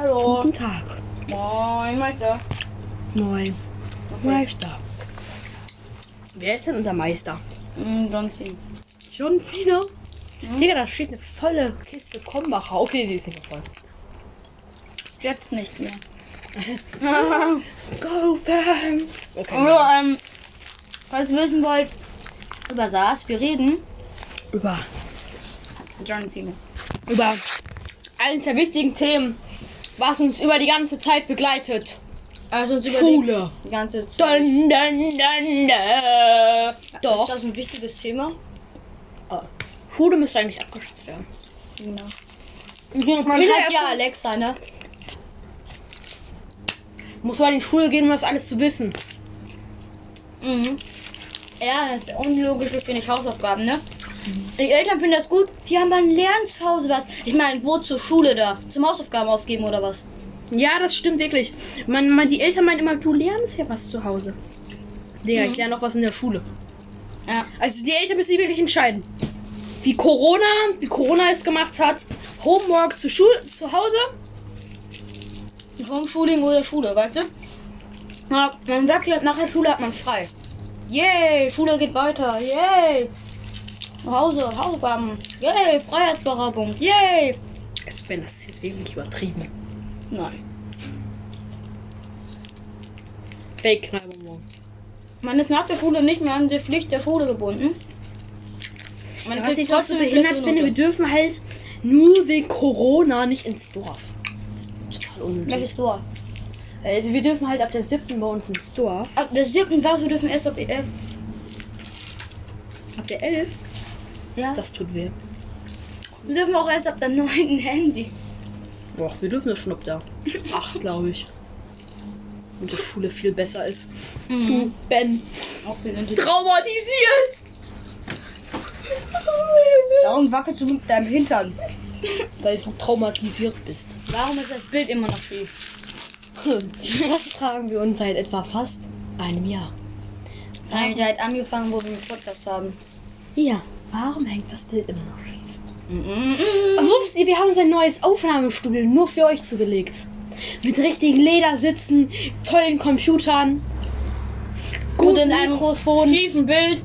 Hallo. Guten Tag. Moin, Meister. Moin. Okay. Meister. Wer ist denn unser Meister? Mm, John Cena. John Cena? Hm? Digga, da steht eine volle Kiste Krombacher. Okay, sie ist nicht mehr voll. Jetzt nicht mehr. Go Fans! Okay. Also, ähm, falls ihr wissen wollt, über SARS, wir reden. Über, John Cena. über eines der wichtigen Themen, was uns über die ganze Zeit begleitet. Also Schule. die ganze Zeit. Dun, dun, dun, dun. Doch. Ist das ein wichtiges Thema? Äh, Schule müsste eigentlich abgeschafft werden. Genau. Man Man hat ja Alexa, ne? Muss mal in die Schule gehen, um das alles zu wissen. Mhm. Ja, das ist unlogisch, finde ich, Hausaufgaben, ne? Die Eltern finden das gut. Die haben beim Lernen zu Hause was. Ich meine, wo zur Schule da? Zum Hausaufgaben aufgeben oder was? Ja, das stimmt wirklich. Man, man, die Eltern meinen immer, du lernst ja was zu Hause. Digga, Mhm. ich lerne noch was in der Schule. Ja. Also die Eltern müssen sich wirklich entscheiden. Wie Corona, wie Corona es gemacht hat. Homework zu Schule, zu Hause. Homeschooling oder Schule, weißt du? Na, man sagt, nach der Schule hat man frei. Yay, Schule geht weiter. Yay. Hause, Hausaufgaben. Yay, Freiheitsberaubung. Yay. Also wenn das ist jetzt wirklich übertrieben. Nein. Fake Knallbonbon. Man ist nach der Schule nicht mehr an die Pflicht der Schule gebunden. Man Was kriegt ich trotzdem eine behindert finde, wir dürfen halt nur wegen Corona nicht ins Dorf. Total unnötig. Welches Tor? Also wir dürfen halt ab der siebten bei uns ins Dorf. Ab der siebten was, wir dürfen erst ab EF. Ab der elf. Ja. Das tut weh. Wir dürfen auch erst ab der neunten Handy. Boah, wir dürfen das schon ab da. Acht, glaube ich. Und die Schule viel besser ist. Du, Mhm. Ben. Auch viel Handy. Traumatisiert! Warum wackelst du mit deinem Hintern? Weil du traumatisiert bist. Warum ist das Bild immer noch schief? Das fragen wir uns seit etwa fast einem Jahr. Nein, seit angefangen, wo wir einen Podcast haben. Ja, warum hängt das Bild immer noch schief? Wusstet ihr, wir haben so ein neues Aufnahmestudio nur für euch zugelegt. Mit richtigen Ledersitzen, tollen Computern, guten in einem Mikrofon. Bild,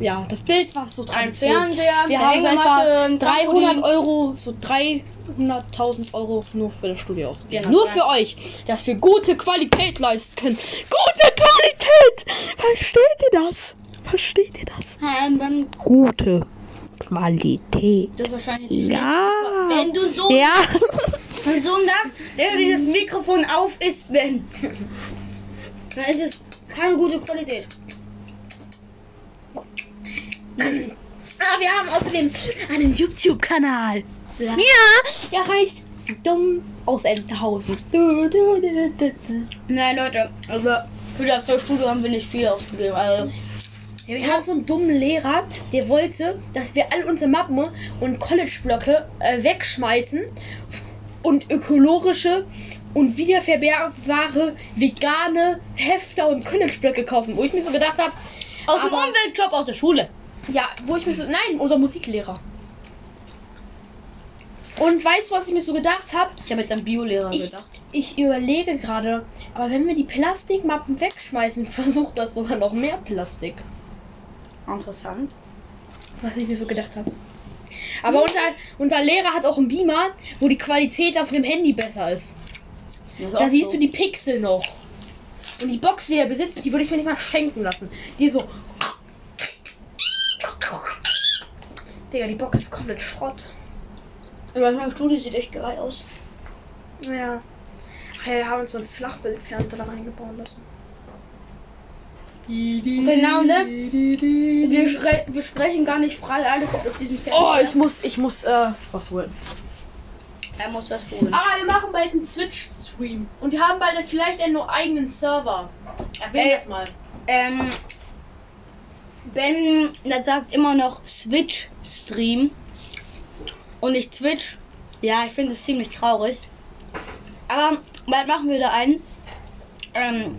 Ja, das Bild war so ein Tradition. Fernseher, Wir haben etwa ein 300 Trampolin. Euro, so 300.000 Euro nur für das Studio ausgegeben. Genau, nur ja. für euch, dass wir gute Qualität leisten können. Gute Qualität! Versteht ihr das? Versteht ihr das? Ähm, dann Gute Qualität. das ist wahrscheinlich die Ja. schlechteste- Wenn du so Ja. So sagst, wenn dieses Mikrofon auf ist, wenn dann ist es keine gute Qualität. Ah, wir haben außerdem einen YouTube-Kanal. Ja. Ja, der heißt Dumm aus Entenhausen. Du, du, du. Nein, Leute, also für das Studio haben wir nicht viel ausgegeben. Also, Ja, wir haben so einen dummen Lehrer, der wollte, dass wir all unsere Mappen und College-Blöcke äh, wegschmeißen und ökologische und wiederverwertbare vegane Hefter und College-Blöcke kaufen. Wo ich mir so gedacht habe, aus dem Aber- Umweltjob aus der Schule. ja, wo ich mir so, nein, unser Musiklehrer. Und weißt du, was ich mir so gedacht habe? Ich habe jetzt an Biolehrer gedacht. ich überlege gerade, aber wenn wir die Plastikmappen wegschmeißen, versucht das sogar noch mehr Plastik. Interessant. Was ich mir so gedacht habe. Aber unser, unser Lehrer hat auch einen Beamer, wo die Qualität auf dem Handy besser ist. Da siehst du die Pixel noch. Und die Box, die er besitzt, die würde ich mir nicht mal schenken lassen. Die so. Digga, die Box ist komplett Schrott. Aber mein Studio sieht echt geil aus. Ja. Ach ja, wir haben uns so ein Flachbildfernseher da reingebaut lassen. Genau, ne? Wir, schre- wir sprechen gar nicht frei alles auf diesem Fernseher. Oh, ich muss, ich muss, äh, was holen. Er muss das holen. Ah, wir machen bald einen Switch-Stream. Und wir haben bald vielleicht einen nur eigenen Server. Erwähn Ey. das mal. Ähm, Ben, der sagt immer noch Switch Stream und nicht Twitch. Ja, ich finde es ziemlich traurig. Aber bald machen wir da einen. Ähm,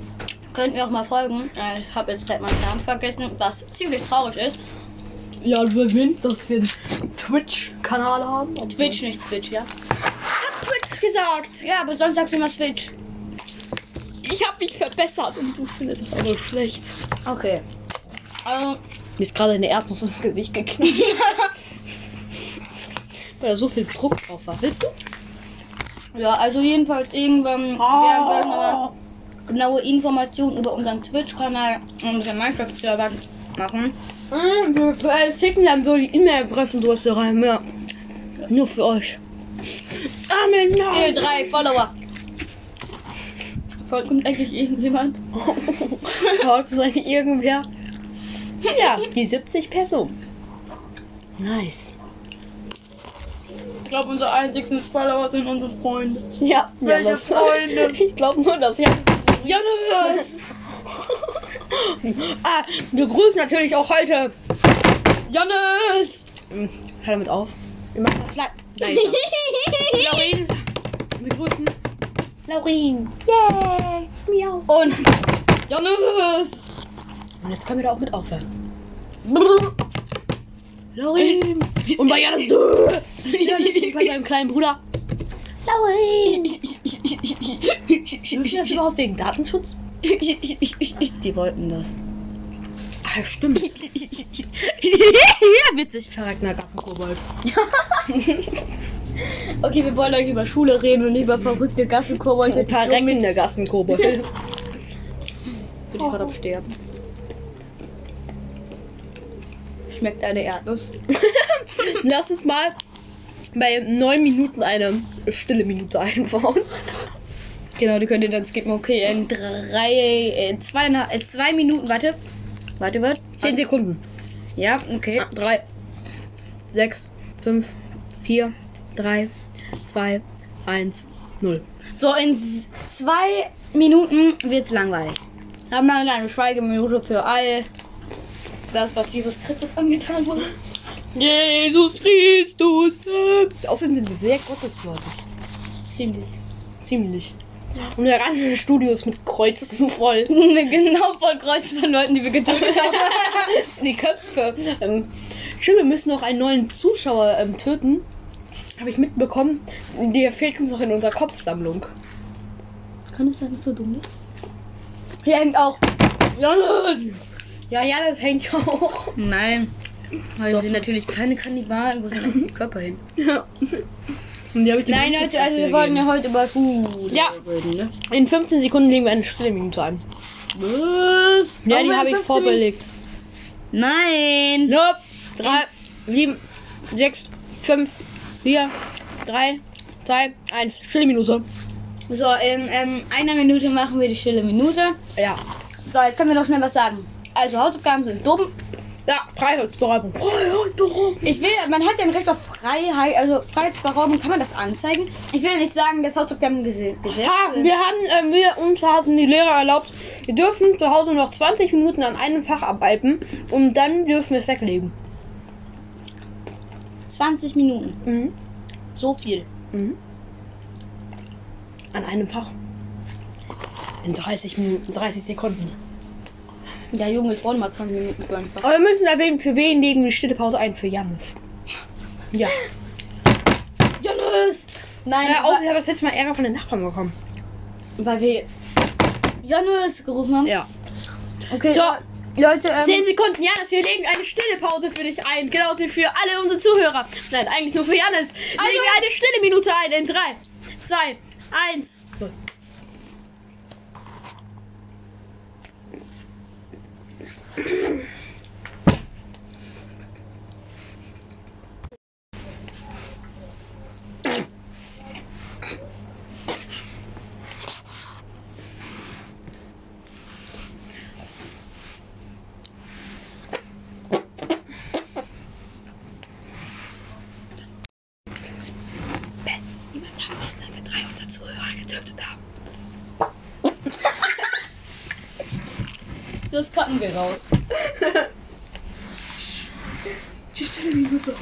könnt ihr auch mal folgen. Äh, ich habe jetzt gerade meinen Namen vergessen, was ziemlich traurig ist. Ja, du erwähnt, dass wir einen Twitch-Kanal haben. Twitch, nicht Switch, ja? Twitch hab's gesagt. Ja, aber sonst sagst du immer Switch. Ich hab mich verbessert und du findest es aber schlecht. Okay. Also, Mir ist gerade eine Erdnuss ins Gesicht geknallt. Weil da so viel Druck drauf war. Willst du? ja, also jedenfalls irgendwann Ah. werden wir nochmal genaue Informationen über unseren Twitch-Kanal und unseren Minecraft-Server machen. Mm, Wir wir schicken dann so die E-Mail-Adressen durch da rein. Ja. Nur für euch. Amen. Hey, drei Follower. Folgt uns eigentlich irgendjemand? Folgt uns eigentlich irgendwer? Ja, die 70 Personen. Nice. Ich glaube, unsere einzigsten Follower sind unsere Freunde. Ja, Welche ja das, Freunde? Ich glaube nur, dass ja. Jonas! ah, wir grüßen natürlich auch heute. Jonas! Hm, Hör damit auf. Wir machen das live. Nein, Laurin. Wir grüßen Laurin. Yay! Miau. Und Jonas! Und jetzt können wir da auch mit aufhören. Laurin. Und bei Janis. Janis bei seinem kleinen Bruder. Laurin. Dürfen das überhaupt wegen Datenschutz? Die wollten das. Ah, stimmt. ja, witzig. Verreckender Gassenkobold. Okay, wir wollen euch über Schule reden und nicht über verrückte Gassenkobolde. Verreckender Gassenkobold. Bin ich gerade am Sterben. Schmeckt eine Erdnuss. Lass uns mal bei neun Minuten eine stille Minute einbauen. Genau, die könnt ihr dann skippen. Okay, in drei, in zwei, in zwei Minuten, warte. Warte, warte. Zehn Sekunden. Ja, okay. Ah, Drei, sechs, fünf, vier, drei, zwei, eins, null. So, in zwei Minuten wird's langweilig. Haben wir eine Schweigeminute für all das, was Jesus Christus angetan wurde. Jesus Christus. Außerdem sind wir sehr gottesgläubig. Ziemlich. Ziemlich. Und der ganze Studio ist mit Kreuzen voll. genau voll Kreuz von Leuten, die wir getötet haben. Die Köpfe. Ähm, stimmt, wir müssen noch einen neuen Zuschauer ähm, töten. Habe ich mitbekommen. Der fehlt uns noch in unserer Kopfsammlung. Kann es sein, dass du dumm bist? Hier hängt auch. Jonas! Ja, ja, das hängt auch. Nein. Weil sie sind natürlich keine Kannibalen. Wo sind eigentlich die Körper hin? Ja. Nein, Leute, also wir wollten ja heute über Schule Ja. reden, ne? In 15 Sekunden legen wir eine stille Minute ein. Was? Ja, die habe ich vorbelegt. Nein! Nope. 3, 7, 6, 5, 4, 3, 2, 1. Stille Minute. So, in ähm, einer Minute machen wir die stille Minute. Ja. So, jetzt können wir noch schnell was sagen. Also, Hausaufgaben sind dumm. Ja, Freiheitsberaubung. Freiheitsberaubung. Ich will, man hat ja ein Recht auf Freiheit, also Freiheitsberaubung, kann man das anzeigen? Ich will nicht sagen, dass Hausaufgaben gese Gesetz Ha, wir haben, ähm, wir, uns hatten die Lehrer erlaubt, wir dürfen zu Hause noch 20 Minuten an einem Fach arbeiten und dann dürfen wir es weglegen. 20 Minuten. Mhm. So viel. Mhm. An einem Fach. In 30 Minuten, 30 Sekunden. Ja, Junge, ich brauche mal 20 Minuten für ein Fach. Aber wir müssen erwähnen, für wen legen wir die stille Pause ein? Für Janis. Ja. Jonas! Nein, Ja, oh, wa- ich habe das letzte Mal Ärger von den Nachbarn bekommen. weil wir Jonas gerufen haben. Ja. Okay, So. Leute, ähm, 10 Sekunden, Janis, wir legen eine stille Pause für dich ein. Genau für alle unsere Zuhörer. Nein, eigentlich nur für Janis. Also- legen wir eine stille Minute ein in 3, 2, 1. Niemand darf wissen, dass wir drei unserer Zuhörer getötet haben. Das cutten wir raus. Die stille Minute.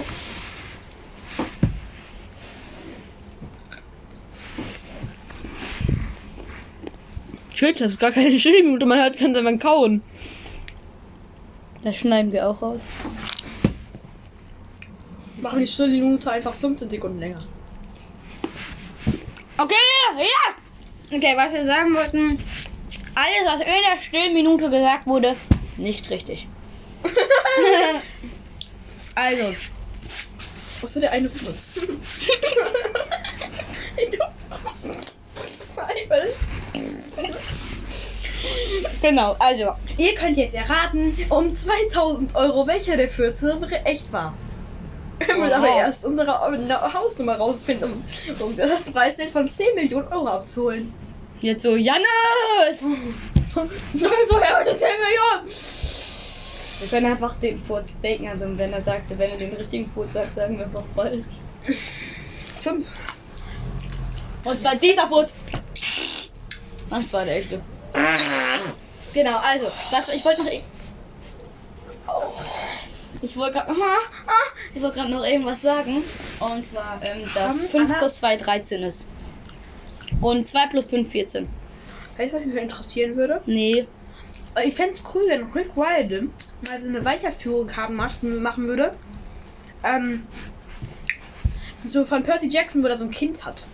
Shit, das ist gar keine stille Minute, man hört kann man kauen. Das schneiden wir auch raus. Machen die stille Minute einfach 15 Sekunden länger. Okay, ja! Okay, was wir sagen wollten. Alles, was in der stillen Minute gesagt wurde, nicht richtig. also, Was ist der eine von uns? genau, also. Ihr könnt jetzt erraten, um 2000 Euro, welcher der 14 echt war. Wir müssen aber erst unsere Hausnummer rausfinden, um, um das Preisgeld von 10 Millionen Euro abzuholen. Jetzt so, Jannis! Nein, so her mit den 10 Millionen! Wir können einfach den Furz faken, also wenn er sagt, wenn er den richtigen Furz sagt, sagen wir einfach falsch. Stimmt. Und zwar dieser Furz. Das war der echte. Genau, also, was, ich wollte noch. e- Ich wollte gerade ich wollte gerade noch irgendwas sagen. Und zwar, ähm, dass Komm, 5 Anna. plus 2 13 ist. Und 2 plus 5 14. Weißt du, was mich interessieren würde? Nee. Ich fände es cool, wenn Rick Wilden mal so eine Weiterführung haben machen, machen würde. Ähm, so von Percy Jackson, wo er so ein Kind hat.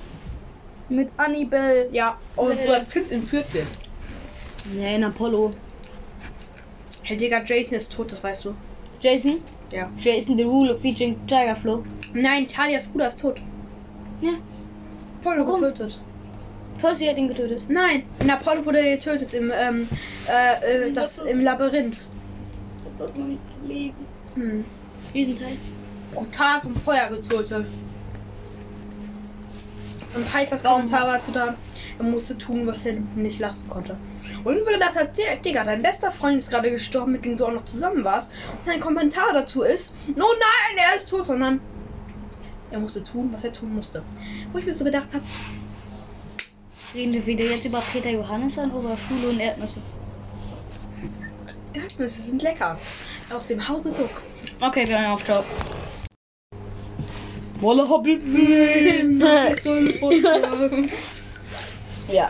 Mit Annibel. Ja, und wo das Kind entführt wird. Nee, in Apollo. Hey Digga, Jason ist tot, das weißt du. Jason? Ja. Jason Derulo featuring Tiger Flow. Nein, Talias Bruder ist tot. Ja. Apollo Warum? getötet. Percy hat ihn getötet. Nein, in Apollo wurde er getötet im, ähm, äh, äh, das, im Labyrinth. Nicht. Hm. Diesen Teil. Brutal vom Feuer getötet. Und Pipers? Kommentar war zu da, er musste tun, was er nicht lassen konnte. Und so gedacht hat, "Di- Digga, dein bester Freund ist gerade gestorben, mit dem du auch noch zusammen warst. Und sein Kommentar dazu ist, oh nein, er ist tot, sondern er musste tun, was er tun musste. Wo ich mir so gedacht habe, Reden wir wieder jetzt über Peter Johannes an oder Schule und Erdnüsse? Erdnüsse sind lecker. Aus dem Hause Duck. Okay, wir hören auf, ciao. Wolle Habibi, Ja.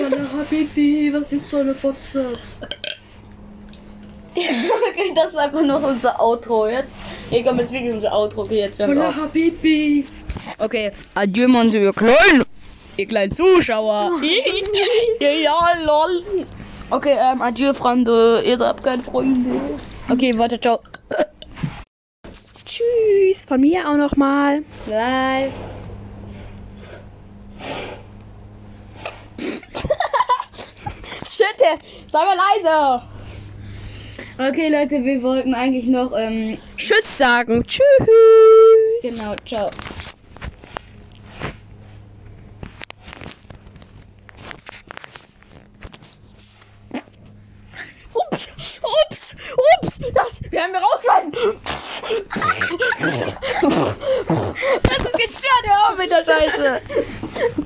Wolle Habibi, was willst du eine Fotze? okay, das war einfach noch unser Outro jetzt. Hier kommt jetzt wirklich unser Outro. Okay, jetzt wir Wolle. Habibi. Okay, adieu, Mann, ihr kleinen, ihr kleinen Zuschauer. ja, ja, lol. Okay, ähm, adieu, Freunde. Ihr seid keine Freunde. Okay, warte, ciao. Tschüss, von mir auch noch mal. Bye. Shit, sei mal leise. Okay, Leute, wir wollten eigentlich noch, ähm, Tschüss sagen. Tschüss. genau, ciao. Ups, ups, ups, das werden wir rausschneiden. Das ist gestört, hör auf mit der Scheiße.